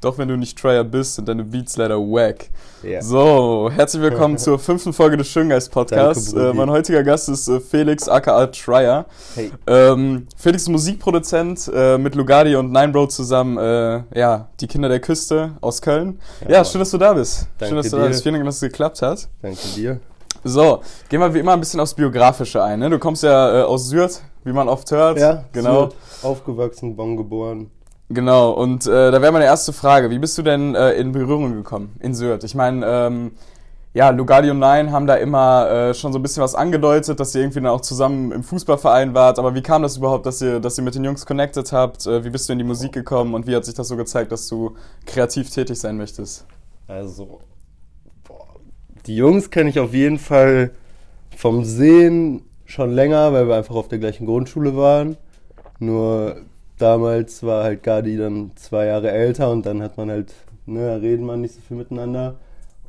Doch wenn du nicht Tryer bist, sind deine Beats leider wack. Ja. So, herzlich willkommen zur fünften Folge des Schöngeist Podcasts. Danke, Äh, mein heutiger Gast ist äh, Felix aka Tryer. Hey. Ähm, Felix ist Musikproduzent äh, mit Lugardi und Nine Bro zusammen. Äh, ja, die Kinder der Küste aus Köln. Ja, Mann. schön, dass du da bist. Danke schön, dass du da dir. bist. Vielen Dank, dass es geklappt hat. Danke dir. So, gehen wir wie immer ein bisschen aufs Biografische ein. Ne? Du kommst ja äh, aus Syrt, wie man oft hört. genau. Sylt, Aufgewachsen, Bonn geboren. Genau, und äh, da wäre meine erste Frage. Wie bist du denn äh, in Berührung gekommen in Syrt? Ich meine, ähm, ja, Lugardi und Nine haben da immer äh, schon so ein bisschen was angedeutet, dass ihr irgendwie dann auch zusammen im Fußballverein wart. Aber wie kam das überhaupt, dass ihr, dass ihr mit den Jungs connected habt? Äh, wie bist du in die Musik gekommen und wie hat sich das so gezeigt, dass du kreativ tätig sein möchtest? Also, boah, die Jungs kenne ich auf jeden Fall vom Sehen schon länger, weil wir einfach auf der gleichen Grundschule waren. Nur damals war halt Gadi dann zwei Jahre älter und dann hat man halt, ne, da redet man nicht so viel miteinander.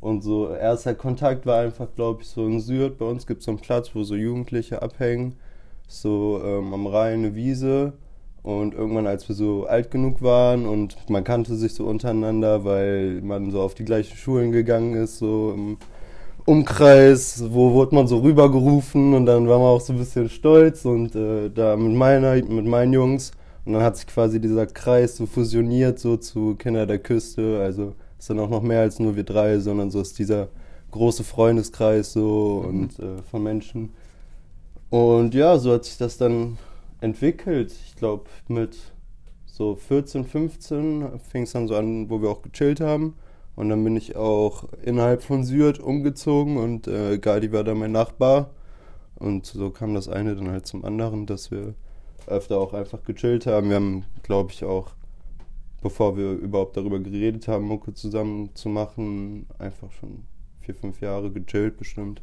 Und so erster Kontakt war einfach, glaube ich, so in Syrt. Bei uns gibt es so einen Platz, wo so Jugendliche abhängen. So ähm, am Rhein eine Wiese. Und irgendwann, als wir so alt genug waren und man kannte sich so untereinander, weil man so auf die gleichen Schulen gegangen ist, so im Umkreis, wo wurde man so rübergerufen und dann war man auch so ein bisschen stolz und äh, da mit meiner, mit meinen Jungs und dann hat sich quasi dieser Kreis so fusioniert so zu Kinder der Küste, also ist dann auch noch mehr als nur wir drei, sondern so ist dieser große Freundeskreis so und äh, von Menschen. Und ja, so hat sich das dann entwickelt. Ich glaube, mit so 14, 15 fing es dann so an, wo wir auch gechillt haben. Und dann bin ich auch innerhalb von Syrt umgezogen und äh, Gadi war dann mein Nachbar. Und so kam das eine dann halt zum anderen, dass wir öfter auch einfach gechillt haben. Wir haben, glaube ich, auch, bevor wir überhaupt darüber geredet haben, Mucke zusammen zu machen, einfach schon vier, fünf Jahre gechillt bestimmt.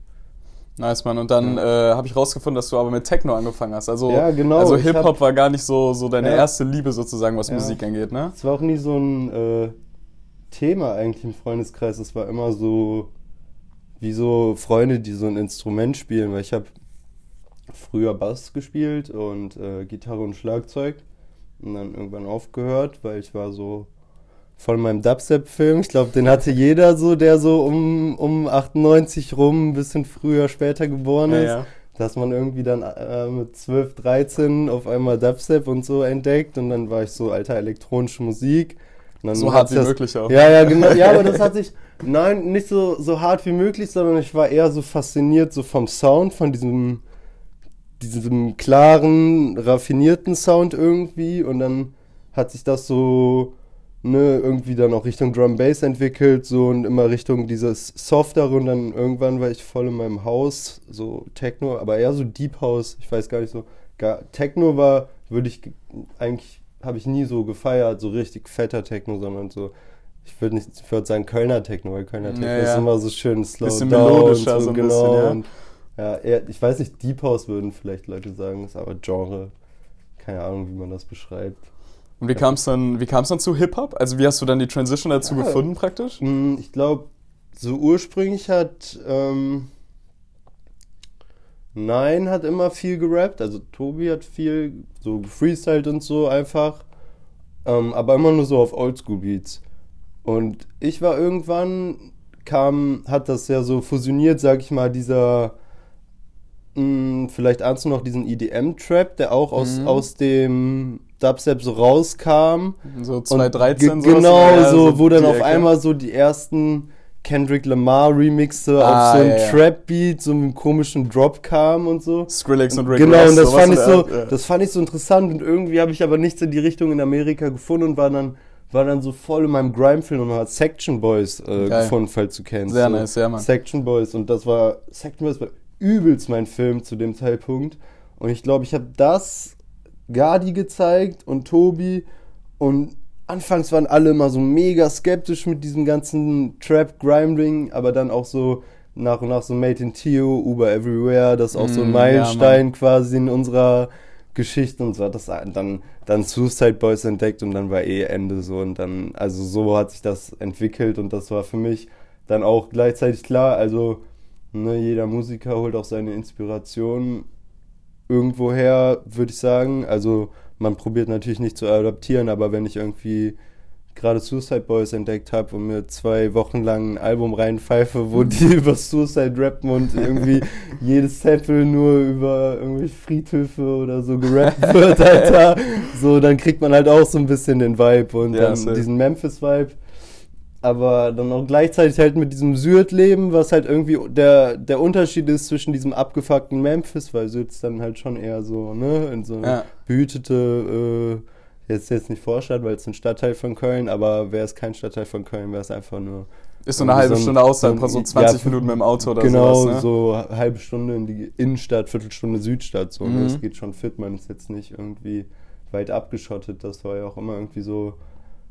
Nice, Mann. Und dann äh, habe ich rausgefunden, dass du aber mit Techno angefangen hast. Also, Ja, genau. also Hip-Hop war gar nicht so, so deine Ja. erste Liebe sozusagen, was Ja. Musik angeht, ne? Es war auch nie so ein äh, Thema eigentlich im Freundeskreis. Es war immer so wie so Freunde, die so ein Instrument spielen, weil ich habe früher Bass gespielt und äh, Gitarre und Schlagzeug und dann irgendwann aufgehört, weil ich war so von meinem Dubstep-Film. Ich glaube, den hatte jeder so, der so um, um 98 rum, ein bisschen früher, später geboren Ja, ist. ja. Dass man irgendwie dann äh, mit 12, 13 auf einmal Dubstep und so entdeckt und dann war ich so, alter, elektronische Musik. So hart wie das- möglich auch. Ja, ja, genau. Ja, aber das hat sich, nein, nicht so, so hart wie möglich, sondern ich war eher so fasziniert so vom Sound, von diesem, diesem klaren, raffinierten Sound irgendwie und dann hat sich das so, ne, irgendwie dann auch Richtung Drum Bass entwickelt, so und immer Richtung dieses Softere und dann irgendwann war ich voll in meinem Haus, so Techno, aber eher so Deep House, ich weiß gar nicht so, gar, Techno war, würde ich, ge- eigentlich habe ich nie so gefeiert, so richtig fetter Techno, sondern so, ich würde nicht, ich würde sagen Kölner Techno, weil Kölner Techno Ja, ist ja. immer so schön slow Bisschen down melodischer und so ein genau, bisschen, ja. Ja, eher, ich weiß nicht, Deep House würden vielleicht Leute sagen, ist aber Genre, keine Ahnung, wie man das beschreibt. Und wie kam es dann, wie kam's dann zu Hip-Hop? Also wie hast du dann die Transition dazu Ja. gefunden praktisch? Mm, Ich glaube, so ursprünglich hat ähm, Nein hat immer viel gerappt, also Tobi hat viel so gefreestylt und so einfach, ähm, aber immer nur so auf Oldschool-Beats. Und ich war irgendwann, kam, hat das ja so fusioniert, sag ich mal, dieser, mh, vielleicht ahnst du noch diesen EDM-Trap, der auch aus, Mhm. aus dem Dubstep so rauskam. So Und 2013 ge- sowas? Genau, Ja, so, wo dann auf Ecke. einmal so die ersten Kendrick Lamar Remixe Ah, auf so einen ja, ja. Trap-Beat, so einen komischen Drop kamen und so. Skrillex und Rick Genau, und das fand ich so, ja. das fand ich so interessant und irgendwie habe ich aber nichts in die Richtung in Amerika gefunden und war dann, war dann so voll in meinem Grime-Film und hat Section Boys äh, gefunden, falls du kennst. Sehr so. nice, ja, Mann. Section Boys und das war, Section Boys war übelst mein Film zu dem Zeitpunkt. Und ich glaube, ich habe das Gadi gezeigt und Tobi. Und anfangs waren alle immer so mega skeptisch mit diesem ganzen Trap-Grime-Ding, aber dann auch so nach und nach so Made in Tio, Uber Everywhere, das ist auch so ein Mm, ja, Meilenstein quasi in unserer Geschichte und so hat das dann, dann Suicide Boys entdeckt und dann war eh Ende so und dann, also so hat sich das entwickelt und das war für mich dann auch gleichzeitig klar, also ne, jeder Musiker holt auch seine Inspiration irgendwoher, würde ich sagen, also man probiert natürlich nicht zu adaptieren, aber wenn ich irgendwie gerade Suicide Boys entdeckt habe und mir zwei Wochen lang ein Album reinpfeife, wo die über Suicide rappen und irgendwie jedes Sample nur über irgendwelche Friedhöfe oder so gerappt wird, Alter. So, dann kriegt man halt auch so ein bisschen den Vibe und Ja, dann diesen Memphis-Vibe. Aber dann auch gleichzeitig halt mit diesem Syrt-Leben, was halt irgendwie der, der Unterschied ist zwischen diesem abgefuckten Memphis, weil Syrt ist dann halt schon eher so, ne, in so eine Ja. behütete, äh, jetzt jetzt nicht Vorstadt, weil es ein Stadtteil von Köln, aber wäre es kein Stadtteil von Köln, wäre es einfach nur Ist so eine halbe so ein- Stunde außerhalb, so so 20 ja, Minuten mit dem Auto oder genau sowas. Ne? so halbe Stunde in die Innenstadt, Viertelstunde Südstadt, so. Mhm. Ne? Das geht schon fit, man ist jetzt nicht irgendwie weit abgeschottet. Das war ja auch immer irgendwie so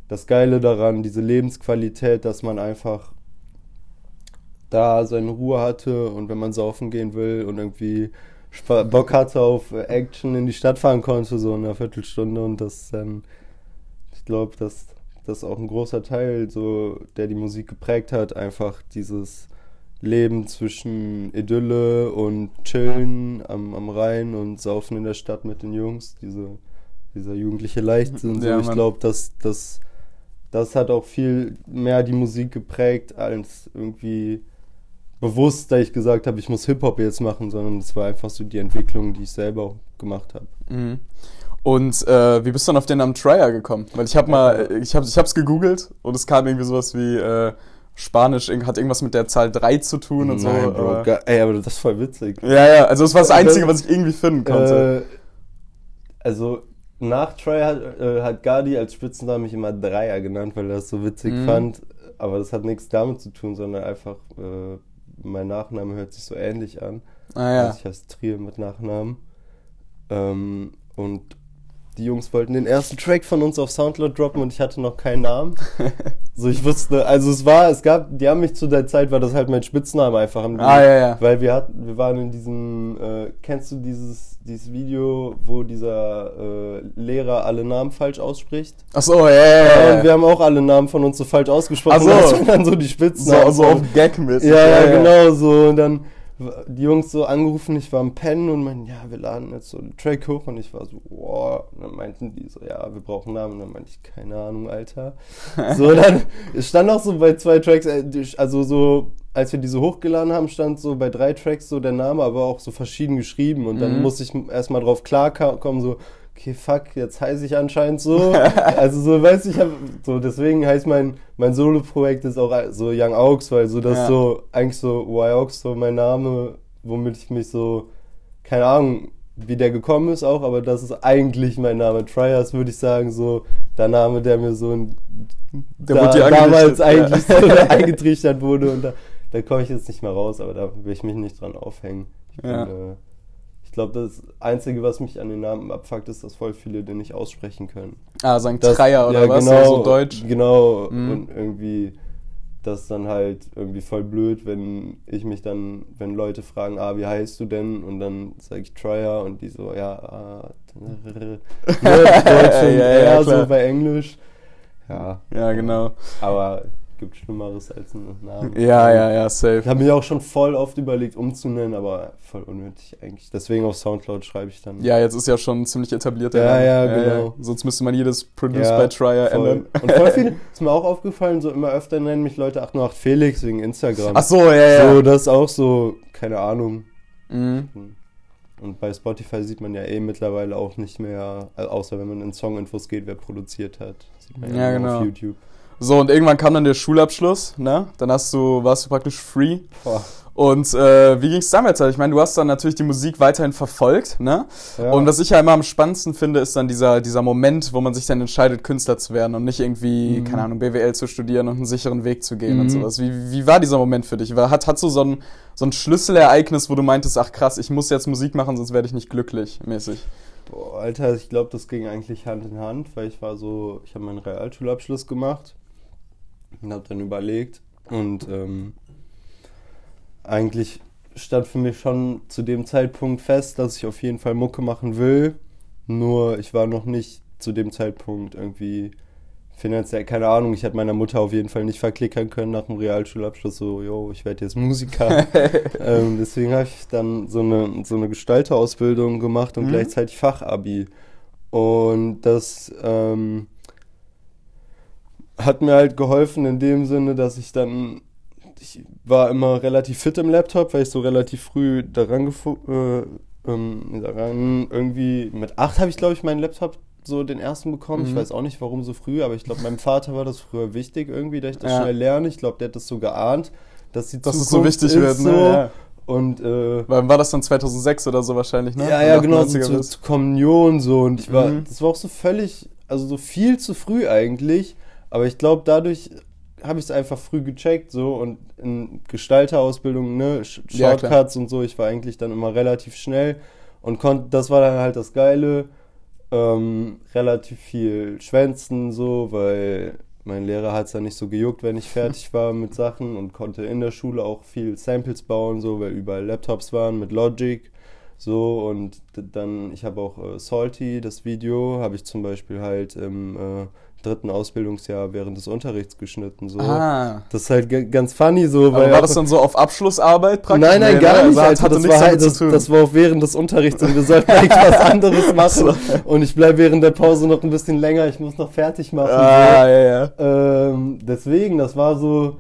das Geile daran, diese Lebensqualität, dass man einfach da seine Ruhe hatte und wenn man saufen gehen will und irgendwie Bock hatte auf Action in die Stadt fahren konnte, so in einer Viertelstunde und das dann, ich glaube, dass das auch ein großer Teil, so, der die Musik geprägt hat, einfach dieses Leben zwischen Idylle und Chillen am, am Rhein und Saufen in der Stadt mit den Jungs, diese, dieser jugendliche Leichtsinn. So. Ja, ich glaube, dass das, das hat auch viel mehr die Musik geprägt, als irgendwie bewusst, da ich gesagt habe, ich muss Hip-Hop jetzt machen, sondern es war einfach so die Entwicklung, die ich selber gemacht habe. Mhm. Und äh, wie bist du dann auf den Namen Trier gekommen? Weil ich habe mal, ich habe ich hab's gegoogelt und es kam irgendwie sowas wie äh, Spanisch, hat irgendwas mit der Zahl 3 zu tun und Nein, so. Bro, aber- gar, ey, aber das ist voll witzig. ja, ja, also das war das Einzige, was ich irgendwie finden konnte. Äh, also nach Troy hat, äh, hat Gardi als Spitznamen mich immer Dreier genannt, weil er das so witzig Mhm. fand. Aber das hat nichts damit zu tun, sondern einfach, äh, mein Nachname hört sich so ähnlich an. ah ja. Also ich heiße Trier mit Nachnamen. Ähm, und die Jungs wollten den ersten Track von uns auf Soundcloud droppen und ich hatte noch keinen Namen. so, ich wusste, also es war, es gab, die haben mich zu der Zeit, war das halt mein Spitzname einfach. Die- Ah, ja, ja. Weil wir hatten, wir waren in diesem, äh, kennst du dieses, dieses Video, wo dieser äh, Lehrer alle Namen falsch ausspricht? Ach so, ja, ja, ja. Und wir haben auch alle Namen von uns so falsch ausgesprochen. Ach so. Und dann so die Spitznamen. so, so auf Gag mit. Ja, ja, genau so. Und dann die Jungs so angerufen, ich war am Pennen und meinten, ja, wir laden jetzt so einen Track hoch. Und ich war so, wow. Und dann meinten die so, ja, wir brauchen Namen. Und dann meinte ich, keine Ahnung, Alter. So, dann stand auch so bei zwei Tracks, äh, die- also so, als wir diese hochgeladen haben, stand so bei drei Tracks so der Name, aber auch so verschieden geschrieben. Und dann Mhm. musste ich erstmal drauf klarkommen, so, okay, fuck, jetzt heiße ich anscheinend so. also so, weiß ich, hab, so deswegen heißt mein, mein Solo-Projekt ist auch so Young Augs, weil so das Ja. so, eigentlich so Y Augs so mein Name, womit ich mich so, keine Ahnung, wie der gekommen ist auch, aber das ist eigentlich mein Name. Trias würde ich sagen, so der Name, der mir so ein, Der da, damals eigentlich ja. so eingetrichtert wurde und da, da komme ich jetzt nicht mehr raus, aber da will ich mich nicht dran aufhängen. Ich, bin, Ja. äh, ich glaube, das Einzige, was mich an den Namen abfuckt, ist, dass voll viele den nicht aussprechen können. Ah, sagen Das- Dreier oder ja, was? Genau, so Deutsch. Genau, Mhm. und irgendwie das ist dann halt irgendwie voll blöd, wenn ich mich dann, wenn Leute fragen, ah, wie heißt du denn? Und dann sage ich Trier und die so, ja, ah, ne, Deutsch und Ja, ja, eher klar. so bei Englisch. Ja, Ja, genau. aber gibt Schlimmeres als einen Namen. Ja, ja, ja, safe. Ich habe mir auch schon voll oft überlegt, umzunennen, aber voll unnötig eigentlich. Deswegen auf Soundcloud schreibe ich dann. Ja, jetzt ist ja schon ziemlich etabliert. der Ja, Name. ja, genau. Sonst müsste man jedes Produce Ja, by Trier voll. ändern. Und voll viel ist mir auch aufgefallen, so immer öfter nennen mich Leute 808 Felix wegen Instagram. Ach so, ja, ja. So, das ist auch so, keine Ahnung. Mhm. Und bei Spotify sieht man ja eh mittlerweile auch nicht mehr, äh, außer wenn man in Songinfos geht, wer produziert hat. Sieht man Ja, nur genau. auf YouTube. So, und irgendwann kam dann der Schulabschluss, ne? Dann hast du, warst du praktisch free. Boah. Und äh, wie ging's damit? Ich meine, du hast dann natürlich die Musik weiterhin verfolgt, ne? Ja. Und was ich ja immer am spannendsten finde, ist dann dieser, dieser Moment, wo man sich dann entscheidet, Künstler zu werden und nicht irgendwie, Mhm. keine Ahnung, BWL zu studieren und einen sicheren Weg zu gehen und Mhm. sowas. Wie, wie war dieser Moment für dich? War, hat, hat so so ein, so ein Schlüsselereignis, wo du meintest, ach krass, ich muss jetzt Musik machen, sonst werde ich nicht glücklich, mäßig. Boah, Alter, ich glaube, das ging eigentlich Hand in Hand, weil ich war so, ich habe meinen Realschulabschluss gemacht und habe dann überlegt und ähm, eigentlich stand für mich schon zu dem Zeitpunkt fest, dass ich auf jeden Fall Mucke machen will. Nur ich war noch nicht zu dem Zeitpunkt irgendwie finanziell, keine Ahnung, ich hätte meiner Mutter auf jeden Fall nicht verklickern können nach dem Realschulabschluss, so, yo, ich werde jetzt Musiker. ähm, deswegen habe ich dann so eine, so eine Gestalterausbildung gemacht und Mhm. gleichzeitig Fachabi. Und das, ähm, hat mir halt geholfen in dem Sinne, dass ich dann, ich war immer relativ fit im Laptop, weil ich so relativ früh daran, äh, ähm, daran irgendwie, mit acht habe ich glaube ich meinen Laptop so den ersten bekommen. Mhm. Ich weiß auch nicht, warum so früh, aber ich glaube, meinem Vater war das früher wichtig irgendwie, dass ich das ja. schnell lerne. Ich glaube, der hat das so geahnt, dass die dass Zukunft es so wichtig wird. Ne? So. Ja. Und äh, Wann war das dann 2006 oder so wahrscheinlich, ne? Ja, ja, genau, so zu, zu Kommunion so und ich war, mhm. das war auch so völlig, also so viel zu früh eigentlich, aber ich glaube dadurch habe ich es einfach früh gecheckt so und in Gestalterausbildung, ne, Shortcuts ja, und so, ich war eigentlich dann immer relativ schnell und konnte, das war dann halt das Geile, ähm, relativ viel schwänzen so, weil mein Lehrer hat es ja nicht so gejuckt, wenn ich fertig war mit Sachen und konnte in der Schule auch viel Samples bauen, so, weil überall Laptops waren mit Logic. So, und dann, ich habe auch äh, Salty, das Video, habe ich zum Beispiel halt im äh, dritten Ausbildungsjahr während des Unterrichts geschnitten. So. Ah. Das ist halt ganz funny so. Aber war das dann so auf Abschlussarbeit praktisch? Nein, nein, nee, gar ne? nicht. Also, das, war halt, das, das, war auch während des Unterrichts und wir sollten eigentlich was anderes machen. Und ich bleibe während der Pause noch ein bisschen länger, ich muss noch fertig machen. Ah, so. ja, ja. Ähm, deswegen, das war so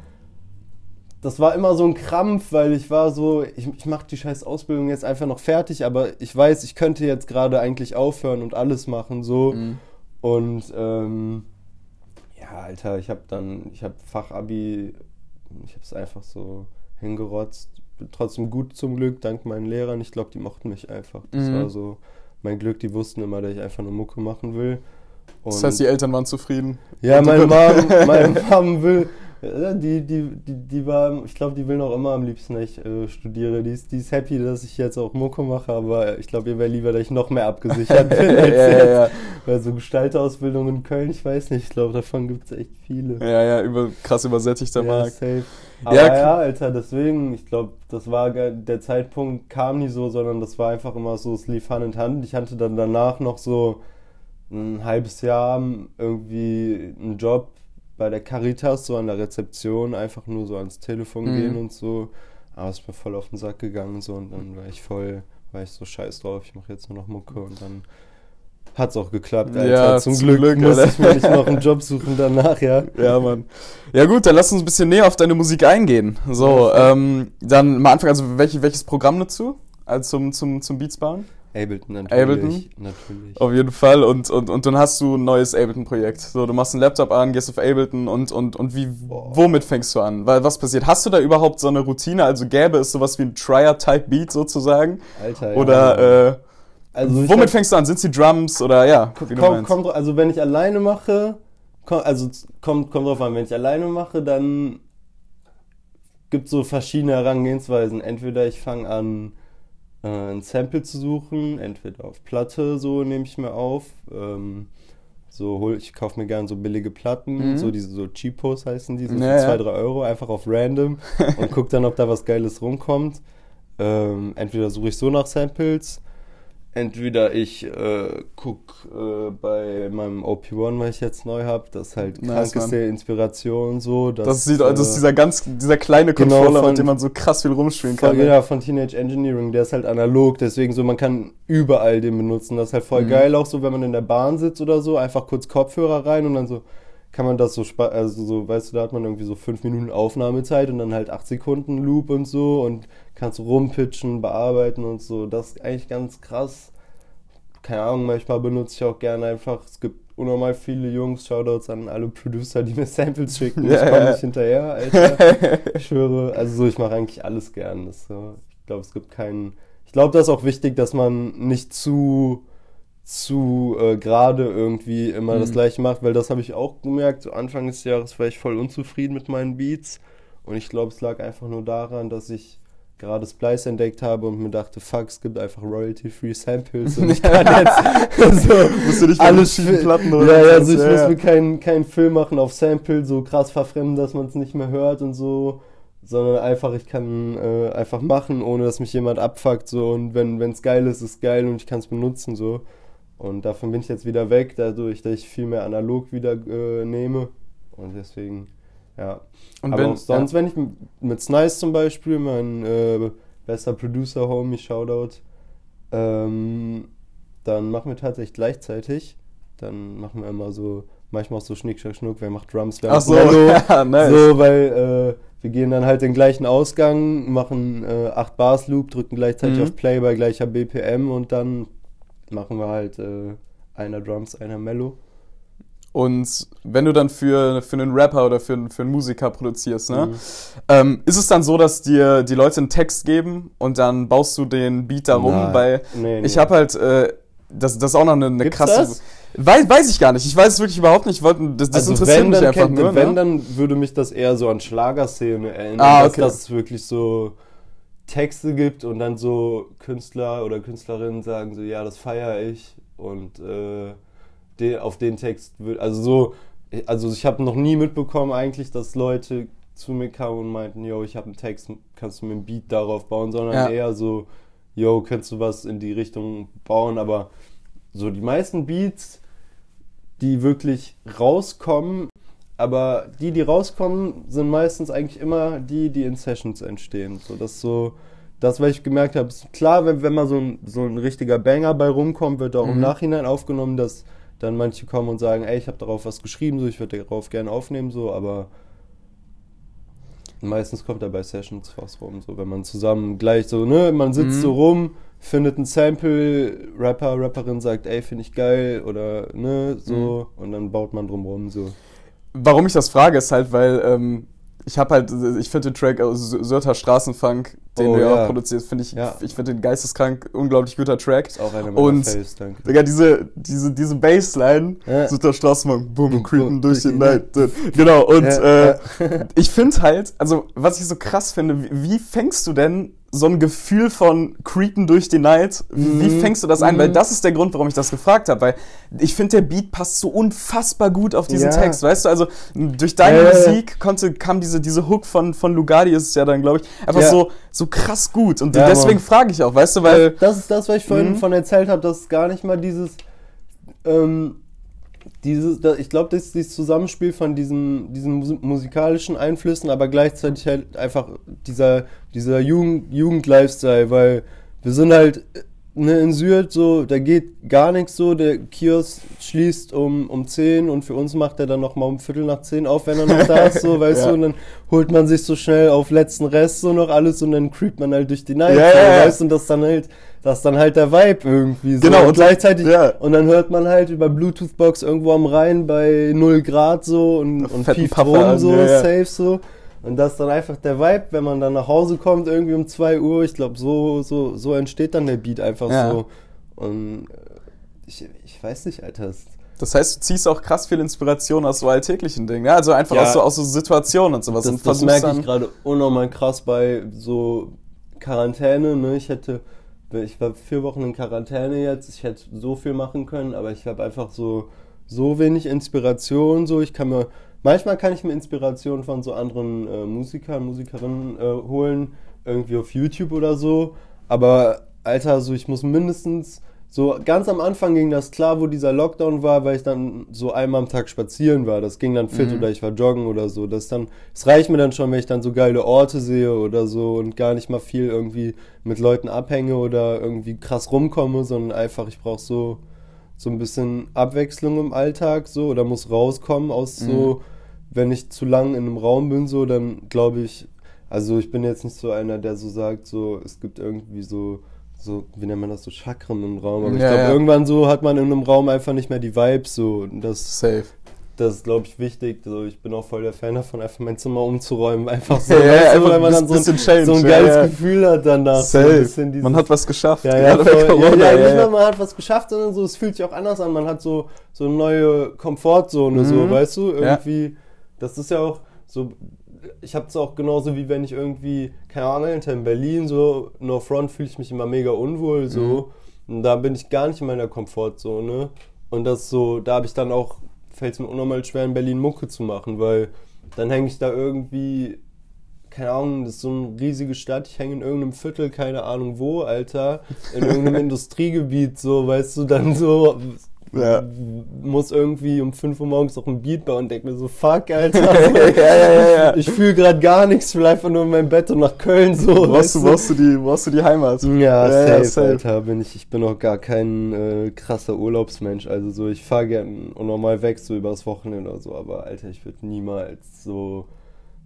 das war immer so ein Krampf, weil ich war so, ich, ich mache die scheiß Ausbildung jetzt einfach noch fertig, aber ich weiß, ich könnte jetzt gerade eigentlich aufhören und alles machen, so. Mhm. Und ähm, ja, Alter, ich habe dann, ich habe Fachabi, ich habe es einfach so hingerotzt. Bin trotzdem gut zum Glück, dank meinen Lehrern. Ich glaube, die mochten mich einfach. Das mhm. war so mein Glück. Die wussten immer, dass ich einfach eine Mucke machen will. Und das heißt, die Eltern waren zufrieden. Ja, meine Mom, meine Mom will, die, die, die, die war, ich glaube, die will noch immer am liebsten, dass ich äh, studiere. Die ist, die ist happy, dass ich jetzt auch Mucke mache, aber ich glaube, ihr wäre lieber, dass ich noch mehr abgesichert bin als ja, jetzt. Ja, ja. Weil so Gestalterausbildung in Köln, ich weiß nicht, ich glaube, davon gibt es echt viele. Ja, ja, über, krass übersättigter ja, Markt. Safe. Aber ja, ja, Alter, deswegen, ich glaube, das war der Zeitpunkt kam nie so, sondern das war einfach immer so, es lief Hand in Hand. Ich hatte dann danach noch so ein halbes Jahr irgendwie einen Job bei der Caritas, so an der Rezeption, einfach nur so ans Telefon mhm. gehen und so. Aber es ist mir voll auf den Sack gegangen so und dann war ich voll, war ich so scheiß drauf, ich mache jetzt nur noch Mucke und dann hat es auch geklappt, Alter. Ja, zum, zum Glück, Glück muss ich mir nicht noch einen Job suchen danach, ja. Ja, Mann. Ja gut, dann lass uns ein bisschen näher auf deine Musik eingehen. So, ähm, dann mal anfangen, also welche, welches Programm nutzt du? Also zum, zum, zum Beats bauen? Ableton natürlich. Ableton? Natürlich. Auf jeden Fall. Und, und, und dann hast du ein neues Ableton-Projekt. So, du machst einen Laptop an, gehst auf Ableton und, und, und wie, womit fängst du an? Weil, was passiert? Hast du da überhaupt so eine Routine? Also gäbe es sowas wie ein Trier-Type-Beat sozusagen? Alter, ja. Oder, äh, also womit fängst du an? Sind es die Drums oder ja? Komm, kommt, also wenn ich alleine mache, komm, also kommt, kommt drauf an, wenn ich alleine mache, dann gibt es so verschiedene Herangehensweisen. Entweder ich fange an, äh, ein Sample zu suchen, entweder auf Platte, so nehme ich mir auf. Ähm, so hol, ich kaufe mir gerne so billige Platten, mhm. so diese so Cheapos heißen die, so naja. für 2, 3 Euro, einfach auf random und gucke dann, ob da was Geiles rumkommt. Ähm, entweder suche ich so nach Samples entweder ich äh, guck äh, bei meinem OP1, was ich jetzt neu habe, das halt nice, krankeste Mann. Inspiration so. Dass, das, ist, das ist dieser ganz, dieser kleine genau Controller, von, mit dem man so krass viel rumspielen kann. Ja, von Teenage Engineering, der ist halt analog, deswegen so, man kann überall den benutzen. Das ist halt voll mhm. geil, auch so, wenn man in der Bahn sitzt oder so, einfach kurz Kopfhörer rein und dann so kann man das so, also so, weißt du, da hat man irgendwie so fünf Minuten Aufnahmezeit und dann halt acht Sekunden Loop und so und kannst rumpitchen, bearbeiten und so. Das ist eigentlich ganz krass. Keine Ahnung, manchmal benutze ich auch gerne einfach, es gibt unnormal viele Jungs, Shoutouts an alle Producer, die mir Samples schicken. Ja, ich komme nicht hinterher, Alter. ich schwöre, also so, ich mache eigentlich alles gern. Das, ich glaube, es gibt keinen. Ich glaube, das ist auch wichtig, dass man nicht zu zu äh, gerade irgendwie immer mhm. das gleiche macht, weil das habe ich auch gemerkt. So Anfang des Jahres war ich voll unzufrieden mit meinen Beats und ich glaube, es lag einfach nur daran, dass ich gerade Splice entdeckt habe und mir dachte, fuck, es gibt einfach royalty-free Samples und ich kann jetzt so musst du nicht alles Platten oder Ja, ja, also ich ja, muss ja. mir keinen kein Film machen auf Sample, so krass verfremden, dass man es nicht mehr hört und so, sondern einfach, ich kann äh, einfach machen, ohne dass mich jemand abfuckt, so und wenn es geil ist, ist geil und ich kann es benutzen, so. Und davon bin ich jetzt wieder weg, dadurch, dass ich viel mehr analog wieder äh, nehme. Und deswegen, ja. Und Aber wenn, auch sonst, ja. wenn ich mit Snice zum Beispiel, mein äh, bester Producer, Homie, Shoutout, ähm, dann machen wir tatsächlich gleichzeitig. Dann machen wir immer so manchmal auch so Schnick, Schnack, Schnuck, wer macht Drums, wer Ach macht so, Mello. ja, nice. So, weil äh, wir gehen dann halt den gleichen Ausgang, machen äh, 8 Bars Loop, drücken gleichzeitig Mhm. auf Play bei gleicher BPM und dann machen wir halt äh, einer Drums, einer Mello. Und wenn du dann für, für einen Rapper oder für, für einen Musiker produzierst, ne? Mhm. Ähm, ist es dann so, dass dir die Leute einen Text geben und dann baust du den Beat darum? Nein. Weil Nee, nee. ich habe halt, äh, das, das ist auch noch eine, eine Gibt's krasse. das? Weiß, weiß ich gar nicht. Ich weiß es wirklich überhaupt nicht. Ich wollte, das, das also interessiert wenn, mich einfach kennt, nur. wenn ne? dann würde mich das eher so an Schlagerszene erinnern, Ah, dass okay. das wirklich so Texte gibt und dann so Künstler oder Künstlerinnen sagen so, ja, das feiere ich und äh, de, auf den Text wird, also so, also ich habe noch nie mitbekommen eigentlich, dass Leute zu mir kamen und meinten, yo, ich habe einen Text, kannst du mir einen Beat darauf bauen, sondern Ja. eher so, yo, kannst du was in die Richtung bauen, aber so die meisten Beats, die wirklich rauskommen, aber die, die rauskommen, sind meistens eigentlich immer die, die in Sessions entstehen. So, das so, das, was ich gemerkt habe, ist klar, wenn, wenn mal so ein, so ein richtiger Banger bei rumkommt, wird auch im Mhm. Nachhinein aufgenommen, dass dann manche kommen und sagen, ey, ich habe darauf was geschrieben, so, ich würde darauf gerne aufnehmen, so, aber meistens kommt da bei Sessions was rum, so, wenn man zusammen gleich so, ne, man sitzt Mhm. so rum, findet ein Sample, Rapper, Rapperin sagt, ey, finde ich geil, oder, ne, so, Mhm. und dann baut man drum rum, so. Warum ich das frage, ist halt, weil ähm, ich habe halt, ich finde den Track aus Sörter Straßenfunk, den Oh, du ja auch produzierst, finde ich, Ja. ich finde den geisteskrank, unglaublich guter Track. Ist auch einer meiner Und- Faves, danke. Digga, diese, diese, diese Bassline, Ja. Sörter Straßenfunk, boom, Boom, creepen boom, durch die die Night. Genau, und Ja, äh, ich finde halt, also was ich so krass finde, wie, wie fängst du denn so ein Gefühl von Creepen durch die Night, wie, Mhm. fängst du das ein? Weil Mhm. das ist der Grund, warum ich das gefragt habe, weil ich finde, der Beat passt so unfassbar gut auf diesen Ja. Text, weißt du? Also durch deine ja. Musik konnte, kam diese, diese Hook von, von Lugardi, ist es ja dann, glaube ich, einfach Ja. so, so krass gut. Und Ja, deswegen frage ich auch, weißt du, weil. das ist das, was ich vorhin Mhm. von erzählt habe, dass gar nicht mal dieses, ähm, dieses, ich glaube, das ist dieses Zusammenspiel von diesen, diesen mus musikalischen Einflüssen, aber gleichzeitig halt einfach dieser, dieser Jugend, Jugend-Lifestyle, weil wir sind halt ne, in Sylt so, da geht gar nichts so, der Kiosk schließt um, um 10 und für uns macht er dann noch mal um Viertel nach 10 auf, wenn er noch da ist, so, weißt Ja. du, und dann holt man sich so schnell auf letzten Rest so noch alles und dann creept man halt durch die Night, Ja, so, ja, weißt du, und das dann halt, das ist dann halt der Vibe irgendwie so. Genau, und und- gleichzeitig, ja. und dann hört man halt über Bluetooth-Box irgendwo am Rhein bei 0 Grad so und, und pieft rum so, ja, safe so. Und das ist dann einfach der Vibe, wenn man dann nach Hause kommt, irgendwie um 2 Uhr. Ich glaube, so, so, so entsteht dann der Beat einfach so. Und äh, ich, ich weiß nicht, Alter. Das heißt, du ziehst auch krass viel Inspiration aus so alltäglichen Dingen, ja? Also einfach Ja. aus, so, aus so Situationen und sowas. Das, und das merke ich gerade unnormal krass bei so Quarantäne. Ne? Ich hätte, ich war vier Wochen in Quarantäne jetzt. Ich hätte so viel machen können, aber ich habe einfach so so wenig Inspiration. So, ich kann mir manchmal kann ich mir Inspiration von so anderen äh, Musikern, Musikerinnen äh, holen, irgendwie auf YouTube oder so. Aber Alter, so ich muss mindestens so ganz am Anfang ging das klar, wo dieser Lockdown war, weil ich dann so einmal am Tag spazieren war. Das ging dann fit Mhm. oder ich war joggen oder so. Das dann, es reicht mir dann schon, wenn ich dann so geile Orte sehe oder so und gar nicht mal viel irgendwie mit Leuten abhänge oder irgendwie krass rumkomme, sondern einfach ich brauche so so ein bisschen Abwechslung im Alltag so oder muss rauskommen aus so, wenn ich zu lang in einem Raum bin so, dann glaube ich, also ich bin jetzt nicht so einer, der so sagt so, es gibt irgendwie so so, wie nennt man das, so Chakren im Raum. Aber ich Ja, glaube, ja. irgendwann so hat man in einem Raum einfach nicht mehr die Vibes so. Und das, Safe. das ist, glaube ich, wichtig. Also ich bin auch voll der Fan davon, einfach mein Zimmer umzuräumen. Einfach so, Ja, weißt du, einfach weil man dann so ein, so ein geiles. Gefühl hat danach. So Safe. bisschen dieses- Man hat was geschafft. ja, ja, voll, Corona, ja, nicht nur man hat was geschafft, sondern so, es fühlt sich auch anders an. Man hat so, so eine neue Komfortzone, so, Mhm. weißt du? Irgendwie, das ist ja auch so, ich habe es auch genauso wie wenn ich irgendwie, keine Ahnung, in Berlin so, no front fühle ich mich immer mega unwohl, so. Und da bin ich gar nicht in meiner Komfortzone. Und das so, da habe ich dann auch, fällt es mir unnormal schwer, in Berlin Mucke zu machen, weil dann hänge ich da irgendwie keine Ahnung, das ist so eine riesige Stadt, ich hänge in irgendeinem Viertel, keine Ahnung wo, Alter, in irgendeinem Industriegebiet, so, weißt du, dann so, ja. muss irgendwie um 5 Uhr morgens noch ein Beat bauen und denke mir so, fuck, Alter. ja, ja, ja, Ich fühle gerade gar nichts, ich will einfach nur in mein Bett und nach Köln so. Brauchst du, brauchst du, die, brauchst du die Heimat? Ja, safe, safe, Alter. Bin ich, ich bin auch gar kein äh, krasser Urlaubsmensch. Also so, ich fahre gern normal weg, so übers Wochenende oder so, aber Alter, ich würde niemals so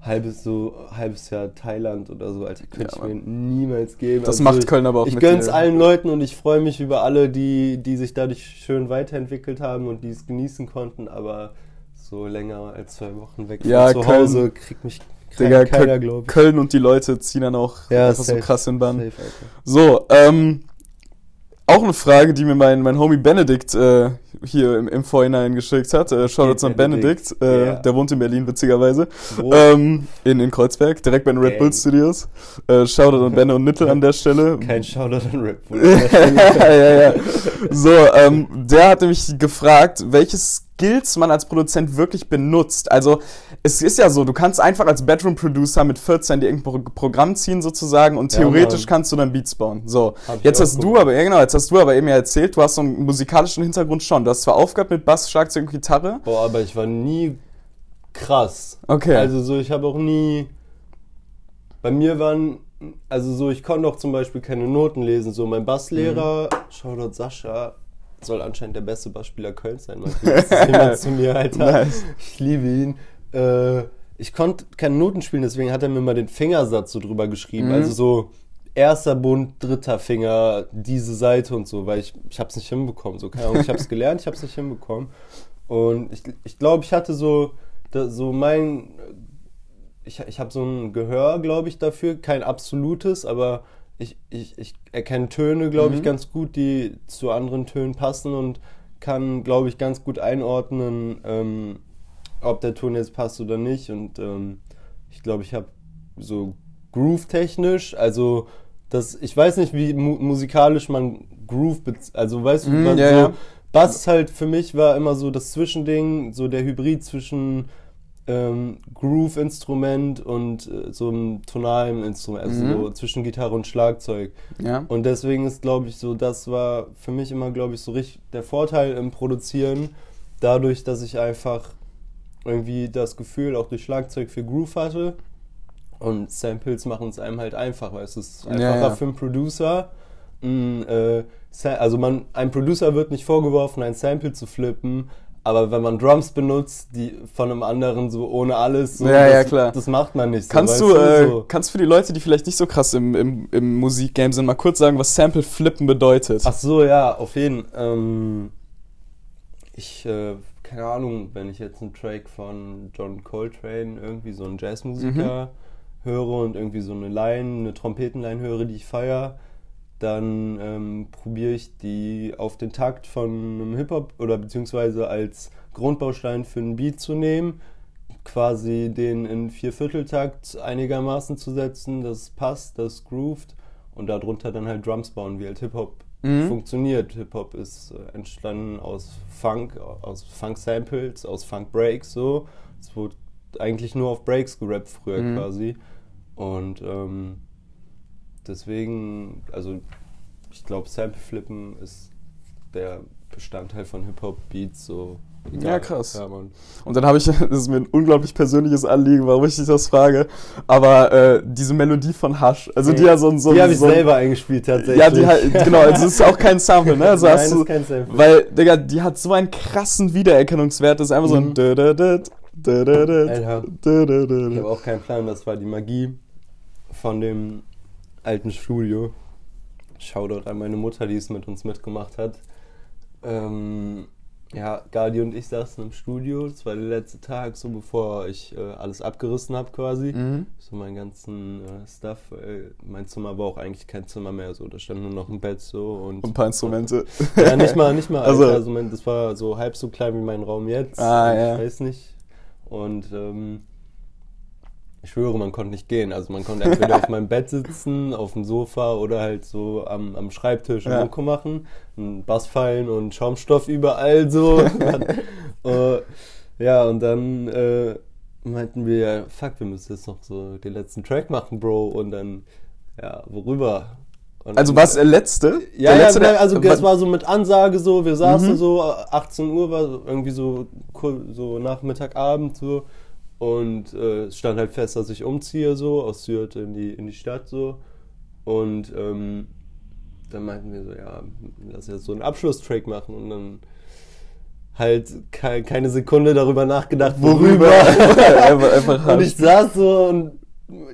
halbes so halbes Jahr Thailand oder so, Alter, könnte ja, ich mir niemals geben. Das also macht Köln aber auch Ich gönn's allen Leuten und ich freue mich über alle, die, die sich dadurch schön weiterentwickelt haben und die es genießen konnten, aber so länger als zwei Wochen weg ja, von zu Köln, Hause kriegt mich Digga, keiner, glaube ich. Köln und die Leute ziehen dann auch ja, safe, so krass in Bann. Safe, so, ähm, auch eine Frage, die mir mein, mein Homie Benedikt äh, hier im, im Vorhinein geschickt hat. Äh, Shoutouts an Benedikt. Äh, yeah. Der wohnt in Berlin, witzigerweise. Ähm, in, in Kreuzberg, direkt bei den Red Bull Studios. Äh, Shoutout an Benne und Nittel an der Stelle. Kein Shoutout an Red Bull. ja, ja, ja. So, ähm, der hat nämlich gefragt, welches Skills man als Produzent wirklich benutzt. Also es ist ja so, du kannst einfach als Bedroom-Producer mit 14 dir irgendein Programm ziehen sozusagen und theoretisch ja, kannst du dann Beats bauen. So, jetzt hast du aber, ja genau, jetzt hast du aber eben ja erzählt, du hast so einen musikalischen Hintergrund schon. Du hast zwar aufgehört mit Bass, Schlagzeug und Gitarre. Boah, aber ich war nie krass. Okay. Also so, ich habe auch nie, bei mir waren also so, ich konnte auch zum Beispiel keine Noten lesen. So, mein Basslehrer, mhm. Shoutout Sascha, soll anscheinend der beste Bassspieler Kölns sein. Man zu mir, Alter. Nice. Ich liebe ihn. Äh, ich konnte keine Noten spielen, deswegen hat er mir mal den Fingersatz so drüber geschrieben. Mhm. Also so erster Bund, dritter Finger, diese Seite und so, weil ich, ich habe es nicht hinbekommen. So, keine Ahnung, ich habe es gelernt, ich habe es nicht hinbekommen. Und ich, ich glaube, ich hatte so, so mein, ich, ich habe so ein Gehör, glaube ich, dafür, kein absolutes, aber ich, ich, ich erkenne Töne, glaube mhm. ich, ganz gut, die zu anderen Tönen passen und kann, glaube ich, ganz gut einordnen, ähm, ob der Ton jetzt passt oder nicht. Und ähm, ich glaube, ich habe so groove-technisch, also das, ich weiß nicht, wie mu musikalisch man Groove, also weißt du, mm, ja, so. Bass halt für mich war immer so das Zwischending, so der Hybrid zwischen ähm, Groove-Instrument und äh, so einem tonalen Instrument, also mhm. so zwischen Gitarre und Schlagzeug. Ja. Und deswegen ist, glaube ich, so, das war für mich immer, glaube ich, so richtig der Vorteil im Produzieren, dadurch, dass ich einfach irgendwie das Gefühl auch durch Schlagzeug für Groove hatte. Und Samples machen es einem halt einfach, weil es ist einfacher ja, ja. für einen Producer. Ein, äh, also man, ein Producer wird nicht vorgeworfen, ein Sample zu flippen, aber wenn man Drums benutzt, die von einem anderen so ohne alles, so, ja, das, ja, klar. das macht man nicht. So, kannst du, äh, so. kannst für die Leute, die vielleicht nicht so krass im, im, im Musikgame sind, mal kurz sagen, was Sample Flippen bedeutet? Ach so, ja, auf jeden. Ähm, ich, äh, keine Ahnung, wenn ich jetzt einen Track von John Coltrane, irgendwie so einen Jazzmusiker mhm. höre und irgendwie so eine Line, eine Trompetenline höre, die ich feiere, dann ähm, probiere ich die auf den Takt von einem Hip-Hop oder beziehungsweise als Grundbaustein für einen Beat zu nehmen, quasi den in Viervierteltakt einigermaßen zu setzen, das passt, das grooved und darunter dann halt Drums bauen, wie halt Hip-Hop mhm. funktioniert. Hip-Hop ist entstanden aus Funk, aus Funk-Samples, aus Funk-Breaks so. Es wurde eigentlich nur auf Breaks gerappt früher mhm. quasi und ähm, deswegen, also ich glaube, Sample Flippen ist der Bestandteil von Hip-Hop-Beats so. Egal. Ja, krass. Ja, und dann habe ich, das ist mir ein unglaublich persönliches Anliegen, warum ich dich das frage, aber äh, diese Melodie von Hush, also die ja so ein... So die habe ich so selber eingespielt tatsächlich. Ja, die halt, genau, also das ist auch kein Sample, ne? Also Nein, hast du, ist kein Sample. Weil, Digga, die hat so einen krassen Wiedererkennungswert, das ist einfach mhm. so ein... Ich habe auch keinen Plan, das war die Magie von dem alten Studio. Shoutout an meine Mutter, die es mit uns mitgemacht hat. Ähm, ja, Gardi und ich saßen im Studio. Das war der letzte Tag, so bevor ich äh, alles abgerissen habe quasi. Mhm. So meinen ganzen äh, Stuff. Äh, mein Zimmer war auch eigentlich kein Zimmer mehr. So, da stand nur noch ein Bett so und, und ein paar Instrumente. ja, nicht mal, nicht mal. Also, also mein, das war so halb so klein wie mein Raum jetzt. Ah, ja. Ich weiß nicht. Und ähm, ich schwöre, man konnte nicht gehen. Also man konnte entweder auf meinem Bett sitzen, auf dem Sofa oder halt so am, am Schreibtisch ja. Mucke machen, Bassfallen und Schaumstoff überall so. uh, ja, und dann äh, meinten wir, fuck, wir müssen jetzt noch so den letzten Track machen, Bro. Und dann, ja, worüber? Und Also was der letzte? Ja, der ja, letzte, der- also das war so mit Ansage so, wir saßen Mhm. so, 18 Uhr war so irgendwie so, so Nachmittag, Abend so und äh, es stand halt fest, dass ich umziehe so, aus Sylt in die, in die Stadt so und ähm, dann meinten wir so, ja, lass jetzt so einen Abschlusstrack machen und dann halt ke keine Sekunde darüber nachgedacht, worüber. einfach, einfach und ich saß so und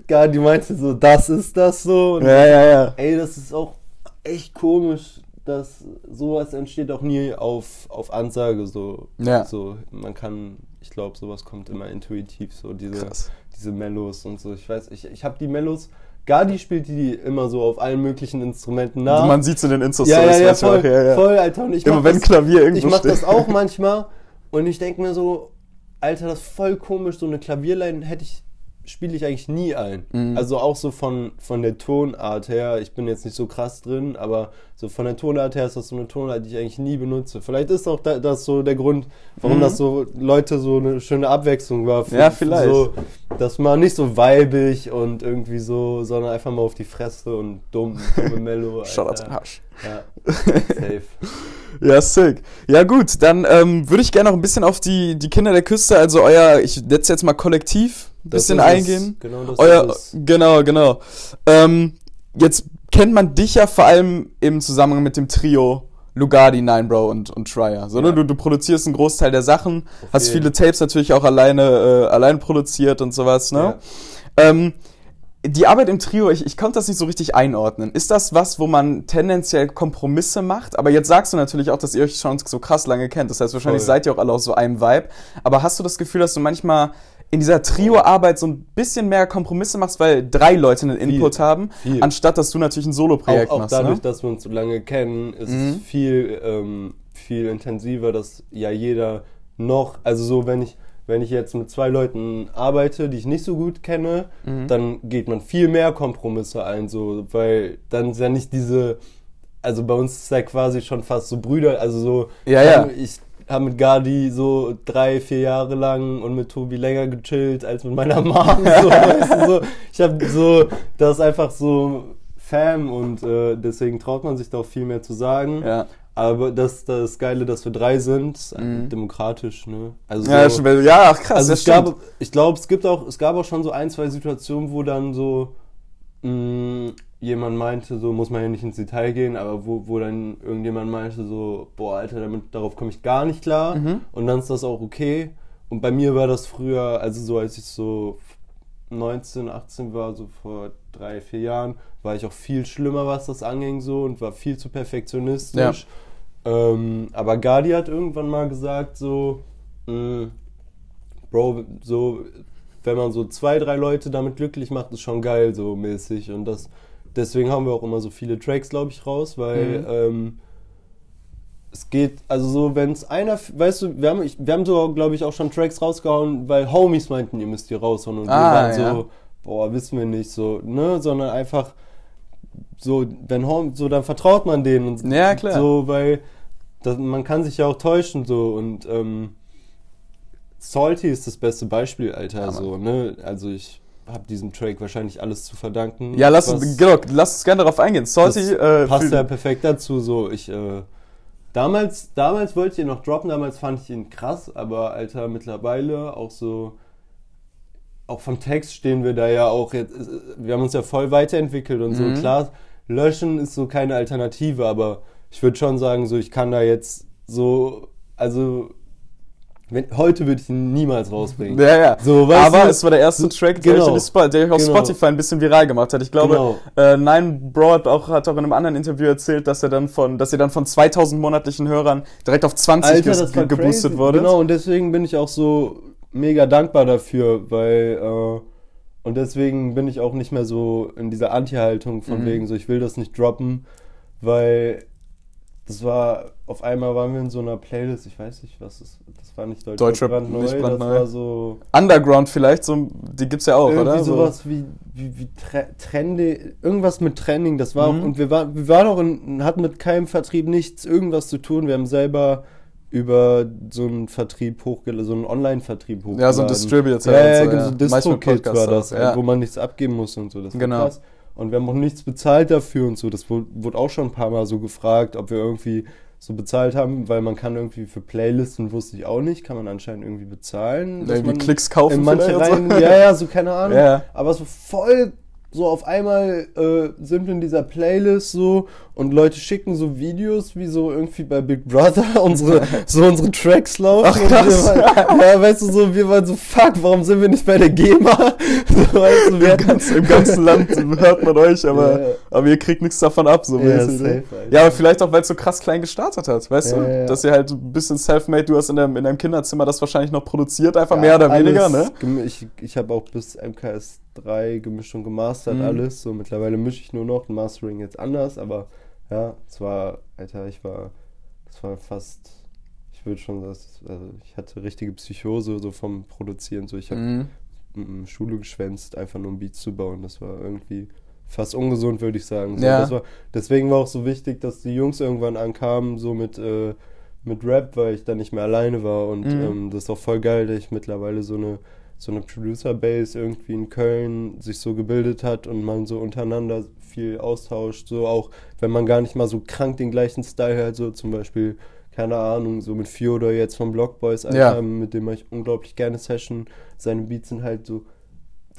gar die meinte so, das ist das so und ja, ja, ja. Ey, das ist auch echt komisch, dass sowas entsteht auch nie auf, auf Ansage so. Ja. So, man kann, glaube, sowas kommt immer intuitiv, so diese, Krass. diese Mellos und so. Ich weiß, ich, ich habe die Mellos, Gardi spielt die immer so auf allen möglichen Instrumenten nach. Man sieht es in den insta ja, ja, ja, ich voll, ja, ja. voll, Alter. Und ich Immer wenn das, Klavier irgendwo ich mach das auch manchmal und ich denke mir so, Alter, das ist voll komisch, so eine Klavierline hätte ich spiele ich eigentlich nie ein. Mhm. Also auch so von, von der Tonart her, ich bin jetzt nicht so krass drin, aber so von der Tonart her ist das so eine Tonart, die ich eigentlich nie benutze. Vielleicht ist auch da, das so der Grund, warum Mhm. das so Leute so eine schöne Abwechslung war. Für, Ja, vielleicht. So, dass man nicht so weibig und irgendwie so, sondern einfach mal auf die Fresse und dumm, dumme. Shoutout Alter. zum Hasch. Ja, safe. Ja, sick. Ja, gut, dann ähm, würde ich gerne noch ein bisschen auf die, die Kinder der Küste, also euer, ich setze jetzt mal kollektiv ein bisschen eingehen. Genau das Euer, ist genau, genau. Ähm, jetzt kennt man dich ja vor allem im Zusammenhang mit dem Trio Lugardi, Nine Bro und, und Trier. So, ne? Ja. du, du produzierst einen Großteil der Sachen, Auf hast viele Tapes natürlich auch alleine, äh, allein produziert und sowas, ne? Ja. Ähm, die Arbeit im Trio, ich, ich konnte das nicht so richtig einordnen. Ist das was, wo man tendenziell Kompromisse macht? Aber jetzt sagst du natürlich auch, dass ihr euch schon so krass lange kennt. Das heißt, wahrscheinlich Voll. seid ihr auch alle aus so einem Vibe. Aber hast du das Gefühl, dass du manchmal in dieser Trio-Arbeit so ein bisschen mehr Kompromisse machst, weil drei Leute einen Input haben, Viel. anstatt dass du natürlich ein Solo-Projekt auch, auch machst? dadurch, ne? dass wir uns so lange kennen, ist Mhm. es viel, ähm, viel intensiver, dass ja jeder noch, also so, wenn ich, wenn ich jetzt mit zwei Leuten arbeite, die ich nicht so gut kenne, Mhm. dann geht man viel mehr Kompromisse ein, so, weil dann ist ja nicht diese, also bei uns ist ja quasi schon fast so Brüder, also so, Ja, ich ja. ich habe mit Gardi so drei, vier Jahre lang und mit Tobi länger gechillt als mit meiner Mom. So, weißt du, so. Ich habe so, das ist einfach so Fam und äh, deswegen traut man sich da auch viel mehr zu sagen. Ja. Aber das, das Geile, dass wir drei sind, ist Mhm. demokratisch, ne? Also Ja, so, schon- ja, ach krass, also das es gab, stimmt. ich glaube, es gibt auch, es gab auch schon so ein, zwei Situationen, wo dann so mh, jemand meinte, so muss man ja nicht ins Detail gehen, aber wo, wo dann irgendjemand meinte, so, boah, Alter, damit, darauf komme ich gar nicht klar. Mhm. Und dann ist das auch okay. Und bei mir war das früher, also so als ich so 19, 18 war, so vor drei, vier Jahren, war ich auch viel schlimmer, was das anging so und war viel zu perfektionistisch. Ähm, aber Gardi hat irgendwann mal gesagt, so, mh, Bro, so, wenn man so zwei, drei Leute damit glücklich macht, ist schon geil, so mäßig. Und das, deswegen haben wir auch immer so viele Tracks, glaube ich, raus, weil Mhm. ähm, es geht, also so, wenn es einer, weißt du, wir haben, ich, wir haben so, glaube ich, auch schon Tracks rausgehauen, weil Homies meinten, ihr müsst die raushauen. Und Ah, wir waren ja. so, boah, wissen wir nicht, so, ne, sondern einfach so, wenn so, dann vertraut man denen und Ja, klar. so, weil das, man kann sich ja auch täuschen, so, und ähm, Salty ist das beste Beispiel, Alter, Ja, so, ne, also ich habe diesem Track wahrscheinlich alles zu verdanken. Ja, lass, uns, genau, lass uns gerne darauf eingehen. Salty, äh, passt ja perfekt dazu. So, ich äh, damals, damals wollte ich ihn noch droppen. Damals fand ich ihn krass, aber Alter, mittlerweile auch so, auch vom Text stehen wir da ja auch jetzt. äh, Wir haben uns ja voll weiterentwickelt und Mhm. so. Klar, löschen ist so keine Alternative, aber ich würde schon sagen, so ich kann da jetzt so, also wenn, heute würde ich ihn niemals rausbringen. Ja, ja. So, Aber du? es war der erste Track, der, genau. Spo- der euch auf Genau. Spotify ein bisschen viral gemacht hat. Ich glaube, Genau. äh, Nine Bro hat auch, hat auch in einem anderen Interview erzählt, dass er dann von, dass ihr dann von 2000 monatlichen Hörern direkt auf 20 Alter, war ge geboostet crazy. wurde. Genau, und deswegen bin ich auch so mega dankbar dafür, weil äh, und deswegen bin ich auch nicht mehr so in dieser Anti-Haltung von Mhm. wegen so, ich will das nicht droppen, weil das war, auf einmal waren wir in so einer Playlist, ich weiß nicht, was ist, das war nicht Deutschrap, Deutschrap brandneu, nicht brandneu. das war so Underground vielleicht, so, die gibt's ja auch, irgendwie oder? So- sowas wie, wie, wie Tre Trendy, irgendwas mit Trending, das war Mhm. auch, und wir waren, wir waren auch in, hatten mit keinem Vertrieb nichts, irgendwas zu tun, wir haben selber über so einen Vertrieb hochgeladen, so einen Online-Vertrieb hochgeladen. Ja, so ein Distributor Ja, ja, so, genau, ja. so Manchmal DistroKid Podcasts war das, ja. wo man nichts abgeben muss und so, das war Genau. krass. Und wir haben auch nichts bezahlt dafür und so. Das wurde, auch schon ein paar Mal so gefragt, ob wir irgendwie so bezahlt haben, weil man kann irgendwie für Playlisten, wusste ich auch nicht, kann man anscheinend irgendwie bezahlen. Irgendwie Klicks kaufen in manche rein, so. Ja, ja, so keine Ahnung. Ja. Aber so voll so auf einmal äh, sind wir in dieser Playlist so und Leute schicken so Videos, wie so irgendwie bei Big Brother unsere so unsere Tracks laufen. Ach, krass. Waren, ja, weißt du so, wir waren so fuck, warum sind wir nicht bei der GEMA? So, weißt du, wir Im, ganz, Im ganzen Land hört man euch, aber, Ja. aber ihr kriegt nichts davon ab. So Ja, ne? safe, Alter. ja, aber vielleicht auch, weil es so krass klein gestartet hat, weißt Ja, du? Dass ihr halt ein bisschen self-made, du hast in deinem, in deinem Kinderzimmer das wahrscheinlich noch produziert, einfach mehr oder alles weniger, ne? Ich, ich habe auch bis MKS 3 gemischt und gemastert Mhm. alles. So mittlerweile mische ich nur noch, Mastering jetzt anders, aber ja, es war, Alter, ich war, das war fast, ich würde schon, das, also ich hatte richtige Psychose so vom Produzieren. So, ich habe Mhm. Schule geschwänzt, einfach nur um Beats zu bauen. Das war irgendwie fast ungesund, würde ich sagen. So, Ja. war, deswegen war auch so wichtig, dass die Jungs irgendwann ankamen, so mit, äh, mit Rap, weil ich dann nicht mehr alleine war. Und Mhm. ähm, das ist auch voll geil, dass ich mittlerweile so eine, so eine Producer-Base irgendwie in Köln sich so gebildet hat und man so untereinander viel austauscht. So auch, wenn man gar nicht mal so krank den gleichen Style hat, so zum Beispiel, keine Ahnung, so mit Fyodor jetzt von Blockboys, Alter, Ja. mit dem mache ich unglaublich gerne Session. Seine Beats sind halt so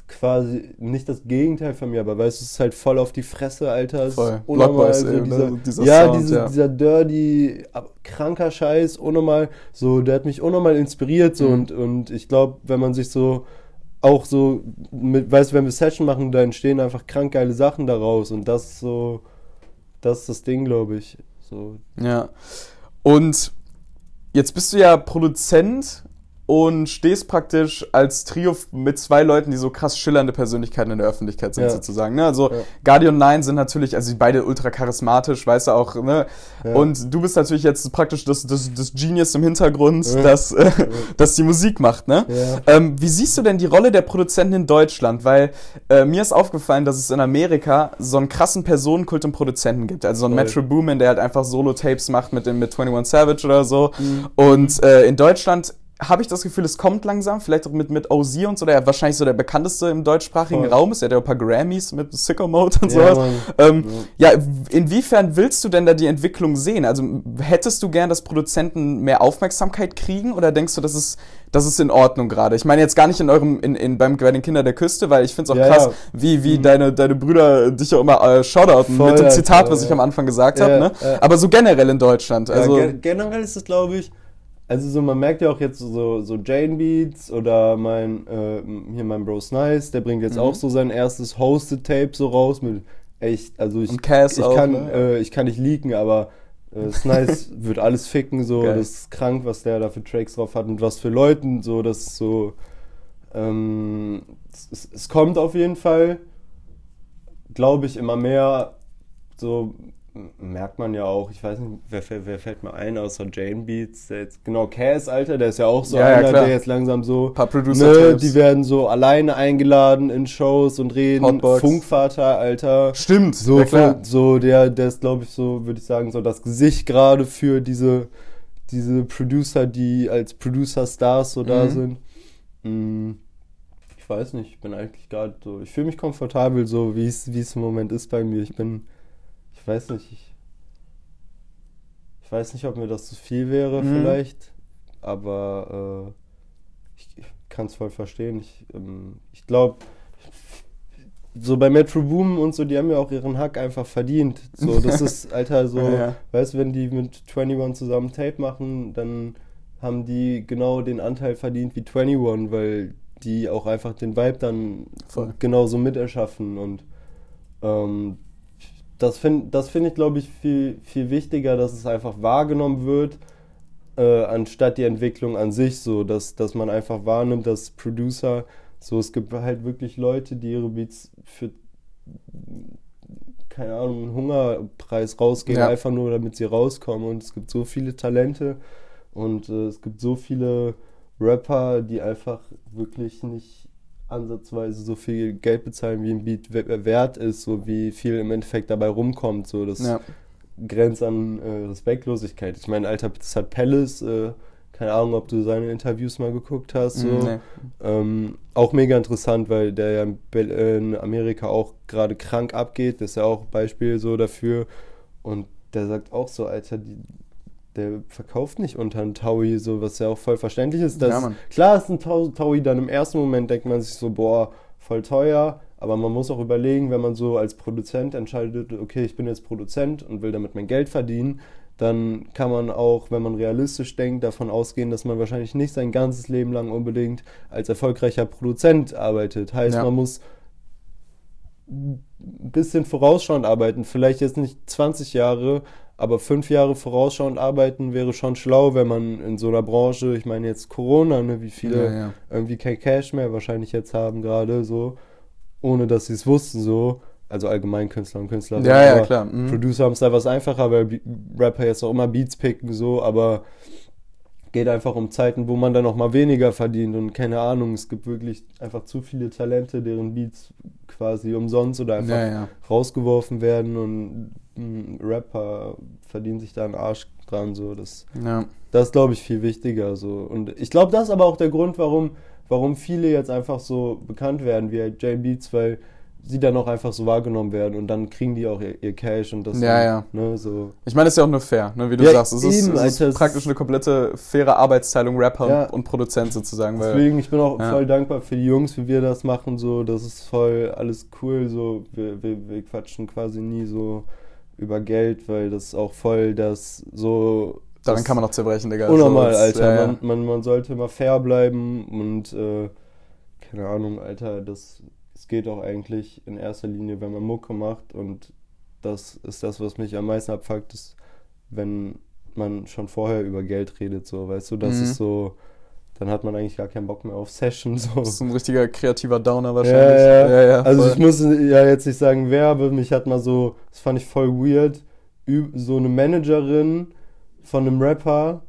quasi nicht das Gegenteil von mir, aber weißt du, es ist halt voll auf die Fresse, Alter. Voll. unnormal, so ey, dieser, ne? Dieser ja, Sound, diese, ja. dieser dirty, kranker Scheiß, unnormal, so, der hat mich unnormal inspiriert, so, Mhm. und, und ich glaube, wenn man sich so auch so, mit, weißt du, wenn wir Session machen, da entstehen einfach krank geile Sachen daraus und das ist so, das ist das Ding, glaube ich. So, Ja. Und jetzt bist du ja Produzent und stehst praktisch als Trio mit zwei Leuten, die so krass schillernde Persönlichkeiten in der Öffentlichkeit sind, Ja. sozusagen. Ne? Also Ja. Guardian 9 sind natürlich, also die beide ultra charismatisch, weißt du auch, ne? Ja. Und du bist natürlich jetzt praktisch das, das, das Genius im Hintergrund, Ja. das, äh, das die Musik macht, ne? Ähm, wie siehst du denn die Rolle der Produzenten in Deutschland? Weil äh, mir ist aufgefallen, dass es in Amerika so einen krassen Personenkult im Produzenten gibt. Also so ein. Metro Boomin, der halt einfach Solo-Tapes macht mit, dem, mit 21 Savage oder so. Mhm. Und äh, in Deutschland habe ich das Gefühl, es kommt langsam, vielleicht auch mit, mit OZ und so, der wahrscheinlich so der bekannteste im deutschsprachigen Voll. Raum ist. Er hat ja ein paar Grammys mit Sicko Mode und Ja, sowas. Ähm, ja, inwiefern willst du denn da die Entwicklung sehen? Also hättest du gern, dass Produzenten mehr Aufmerksamkeit kriegen oder denkst du, das ist, das ist in Ordnung gerade? Ich meine jetzt gar nicht in eurem, in, in, beim, bei den Kindern der Küste, weil ich finde es auch Ja, krass, ja. wie, wie deine, deine Brüder dich auch immer äh, shoutouten Voll, mit dem Zitat, was ich ja. am Anfang gesagt Ja, habe. Ne? ja. Aber so generell in Deutschland. Also, ja, ge generell ist es, glaube ich, also so, man merkt ja auch jetzt so, so Jane Beats oder mein, äh, hier mein Bro Snice, der bringt jetzt Mhm. auch so sein erstes Hosted Tape so raus mit echt, also ich, Cass ich auch, kann, ne? äh, ich kann nicht leaken, aber äh, Snice wird alles ficken, so, Geil. das ist krank, was der da für Tracks drauf hat und was für Leuten, so, das ist so, ähm, es, es, kommt auf jeden Fall, glaube ich, immer mehr so merkt man ja auch, ich weiß nicht, wer, wer fällt mir ein außer Jane Beats, der jetzt, genau, Cass, Alter, der ist ja auch so Ja, ja, einer, klar. der jetzt langsam so, Paar ne, Producer-Tapes. die werden so alleine eingeladen in Shows und reden, Hotbox. Funkvater, Alter, Stimmt, so, ja, so der, der ist, glaube ich, so, würde ich sagen, so das Gesicht gerade für diese, diese Producer, die als Producer-Stars so da Mhm. sind. Mm, Ich weiß nicht, ich bin eigentlich gerade so, ich fühle mich komfortabel, so wie es im Moment ist bei mir. Ich bin, weiß nicht, ich, ich weiß nicht, ob mir das zu viel wäre Mhm. vielleicht, aber äh, ich, ich kann es voll verstehen. Ich, ähm, ich glaube, so bei Metro Boom und so, die haben ja auch ihren Hack einfach verdient. So, das ist, Alter, so, Ja, ja. weißt du, wenn die mit 21 zusammen Tape machen, dann haben die genau den Anteil verdient wie 21, weil die auch einfach den Vibe dann Voll. genauso miterschaffen und ähm, das finde das find ich, glaube ich, viel, viel wichtiger, dass es einfach wahrgenommen wird, äh, anstatt die Entwicklung an sich so, dass, dass man einfach wahrnimmt, dass Producer, so es gibt halt wirklich Leute, die ihre Beats für keine Ahnung, einen Hungerpreis rausgeben, Ja. einfach nur damit sie rauskommen und es gibt so viele Talente und äh, es gibt so viele Rapper, die einfach wirklich nicht ansatzweise so viel Geld bezahlen, wie ein Beat we- wert ist, so wie viel im Endeffekt dabei rumkommt, so das Ja. grenzt an äh, Respektlosigkeit. Ich meine, Alter, das hat Palace äh, Keine Ahnung, ob du seine Interviews mal geguckt hast. So. Mhm, nee. Ähm, auch mega interessant, weil der ja äh, in Amerika auch gerade krank abgeht. Das ist ja auch ein Beispiel so dafür. Und der sagt auch so, Alter, die, der verkauft nicht unter einen Taui, so was ja auch voll verständlich ist. Dass, Ja, Mann. klar ist ein Tau- Taui dann im ersten Moment denkt man sich so, boah, voll teuer. Aber man muss auch überlegen, wenn man so als Produzent entscheidet, okay, ich bin jetzt Produzent und will damit mein Geld verdienen, dann kann man auch, wenn man realistisch denkt, davon ausgehen, dass man wahrscheinlich nicht sein ganzes Leben lang unbedingt als erfolgreicher Produzent arbeitet. Heißt, Ja. man muss ein bisschen vorausschauend arbeiten. Vielleicht jetzt nicht 20 Jahre, aber fünf Jahre vorausschauend arbeiten wäre schon schlau, wenn man in so einer Branche, ich meine jetzt Corona, ne, wie viele Ja, ja. irgendwie kein Cash mehr wahrscheinlich jetzt haben gerade so, ohne dass sie es wussten so. Also allgemein Künstler und Künstlerinnen. Ja, ja, klar. Mhm. Producer haben es da was einfacher, weil Rapper jetzt auch immer Beats picken so, aber geht einfach um Zeiten, wo man dann auch mal weniger verdient und keine Ahnung, es gibt wirklich einfach zu viele Talente, deren Beats quasi umsonst oder einfach Ja, rausgeworfen werden und Rapper verdient sich da einen Arsch dran so, das ja. das ist, glaube ich, viel wichtiger. So. Und ich glaube, das ist aber auch der Grund, warum, warum viele jetzt einfach so bekannt werden wie halt Beats, weil sie dann auch einfach so wahrgenommen werden und dann kriegen die auch ihr, ihr Cash und das. Ja, ja. Ne, so. Ich meine, das ist ja auch nur fair, ne, wie du Ja, sagst. Es ist, eben, es ist Alter, es praktisch eine komplette faire Arbeitsteilung Rapper Ja. und Produzent sozusagen. Weil, Deswegen, ich bin auch ja. voll dankbar für die Jungs, wie wir das machen. So, das ist voll alles cool. So, wir, wir, wir quatschen quasi nie so über Geld, weil das ist auch voll das so. daran das kann man noch zerbrechen, Digga. Unnormal, So, Alter. ja, ja. Man, man, man sollte immer fair bleiben und äh, keine Ahnung, Alter, das, es geht auch eigentlich in erster Linie, wenn man Mucke macht und das ist das, was mich am meisten abfuckt, ist, wenn man schon vorher über Geld redet, so, weißt du, das Mhm. ist so, dann hat man eigentlich gar keinen Bock mehr auf Session, so. Das ist ein richtiger kreativer Downer Ja, wahrscheinlich. ja. ja, also voll. ich muss ja jetzt nicht sagen, wer, aber mich hat mal so, das fand ich voll weird, so eine Managerin von einem Rapper,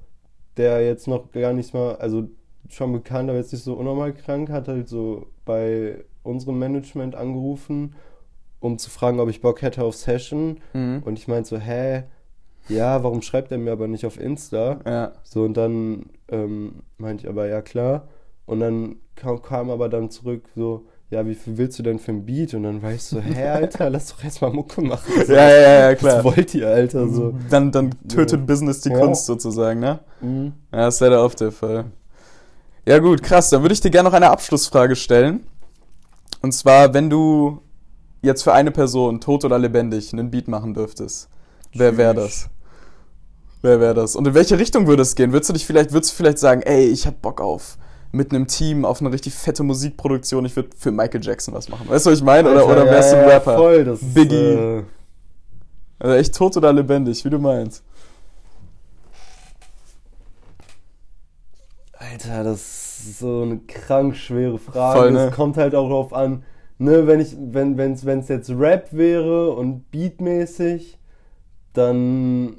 der jetzt noch gar nicht mal, also schon bekannt, aber jetzt nicht so unnormal krank, hat halt so bei unserem Management angerufen, um zu fragen, ob ich Bock hätte auf Session. Mhm. Und ich meinte so, hä, ja, warum schreibt er mir aber nicht auf Insta? Ja. So, und dann ähm, meinte ich aber, ja klar. Und dann kam, kam aber dann zurück so, ja, wie viel willst du denn für ein Beat? Und dann war ich so, hä, Alter, lass doch erstmal Mucke machen. So, Ja, ja, ja, klar. Was wollt ihr, Alter? So. Dann, dann tötet Ja. Business die Ja. Kunst sozusagen, ne? Mhm. Ja, ist leider oft der Fall. Ja gut, krass. Dann würde ich dir gerne noch eine Abschlussfrage stellen. Und zwar, wenn du jetzt für eine Person, tot oder lebendig, einen Beat machen dürftest, wer wäre das? Wer wäre das? Und in welche Richtung würde es gehen? Würdest du dich vielleicht, würdest du vielleicht sagen, ey, ich hab Bock auf mit einem Team auf eine richtig fette Musikproduktion, ich würde für Michael Jackson was machen. Weißt du, was ich meine? Oder, oder wärst du ja, ein ja, Rapper? Voll, das ist, Biggie. Äh, Also echt tot oder lebendig, wie du meinst. Alter, das ist so eine krank schwere Frage. Voll, ne? Es kommt halt auch darauf an, ne, wenn ich, wenn, wenn's, wenn's jetzt Rap wäre und beatmäßig, dann.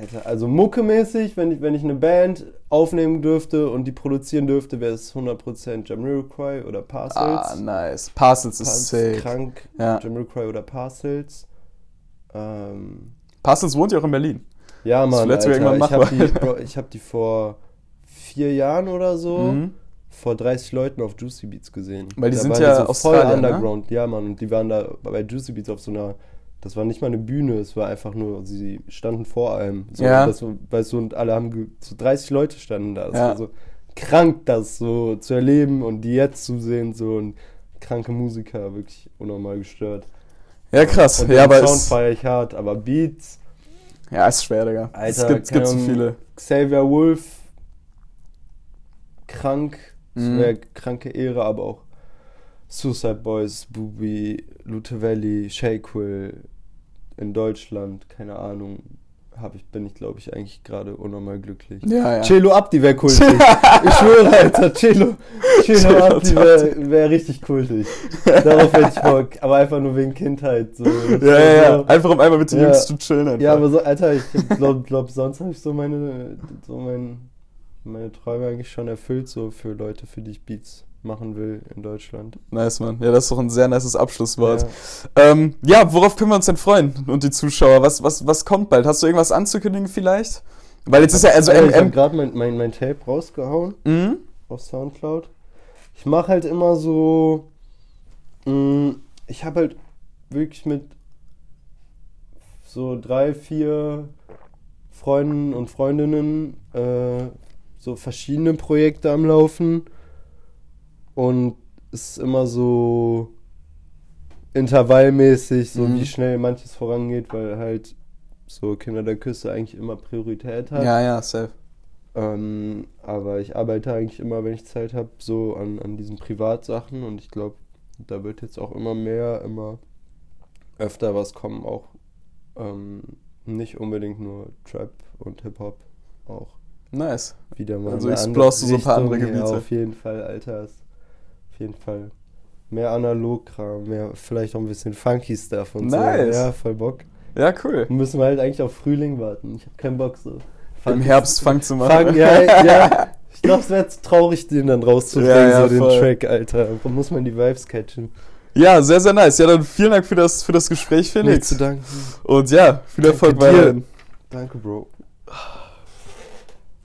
Alter, also muckemäßig, wenn ich, wenn ich eine Band aufnehmen dürfte und die produzieren dürfte, wäre es 100% Jamiroquai oder Parcels. Ah, nice. Parcels ist Parcels, sick. krank. Ja. Jamiroquai oder Parcels. Ähm, Parcels wohnt ja auch in Berlin. ja, Mann, wir Alter, irgendwann ich habe die, Bro, ich hab die vor vier Jahren oder so Mhm. vor 30 Leuten auf Juicy Beats gesehen. Weil die Da sind ja so voll Australier, ne? Underground. Ja, Mann, und die waren da bei Juicy Beats auf so einer, das war nicht mal eine Bühne, es war einfach nur, sie standen vor allem. So, Ja. Das, weißt du, und alle haben, so 30 Leute standen da. Das Ja. war so krank, das so zu erleben und die jetzt zu sehen, so und kranke Musiker, wirklich unnormal gestört. Ja, krass. Und ja, aber Sound ist, feiere ich hart, aber Beats, ja, ist schwer, Digga. es Alter, gibt, es gibt zu keine Ahnung. viele. Xavier Wolf, krank, das Mhm. wäre kranke Ehre, aber auch Suicide Boys, Bubi, Lutevelli, Shakewill in Deutschland, keine Ahnung, hab ich, bin ich glaube ich eigentlich gerade unnormal glücklich. Ja, ja. Cello Abdi wäre kultig. ich schwöre, Alter, Cello, Cello Cello Abdi wäre wär richtig kultig. Darauf hätte ich Bock, aber einfach nur wegen Kindheit. So. Ja, ja, ja. Einfach um einmal mit den Ja. Jungs zu chillen einfach. Ja, aber so, Alter, ich glaube, glaub, sonst habe ich so meine, so mein, meine Träume eigentlich schon erfüllt, so für Leute, für die ich Beats machen will in Deutschland. Nice, Mann. Ja, das ist doch ein sehr nices Abschlusswort. Ja, ähm, ja worauf können wir uns denn freuen und die Zuschauer? Was, was, was kommt bald? Hast du irgendwas anzukündigen vielleicht? Weil jetzt ist ja also ich habe gerade mein, mein, mein Tape rausgehauen mhm. auf Soundcloud. Ich mache halt immer so. Mh, mm, ich habe halt wirklich mit so drei, vier Freunden und Freundinnen äh, so verschiedene Projekte am Laufen. Und es ist immer so intervallmäßig, so mhm. wie schnell manches vorangeht, weil halt so Kinder der Küste eigentlich immer Priorität hat. Ja, ja, safe. Ähm, aber ich arbeite eigentlich immer, wenn ich Zeit habe, so an, an diesen Privatsachen und ich glaube, da wird jetzt auch immer mehr, immer öfter was kommen, auch ähm, nicht unbedingt nur Trap und Hip-Hop, auch. Nice. Wieder mal. Also explorst du so ein paar andere Gebiete. Ja, auf jeden Fall, Alter. Auf jeden Fall. Mehr Analogkram, mehr vielleicht auch ein bisschen funky Stuff und nice. so. Ja, voll Bock. Ja, cool. Müssen wir halt eigentlich auf Frühling warten. Ich habe keinen Bock so. Funk Im Herbst Funk zu machen. Funk, ja, ja. Ich glaube, es wäre traurig, den dann rauszubringen, ja, ja, so voll. den Track, Alter. Da muss man die Vibes catchen. Ja, sehr, sehr nice. Ja, dann vielen Dank für das, für das Gespräch, Felix. Nicht zu danken. Und ja, viel Erfolg weiterhin. Danke, Bro.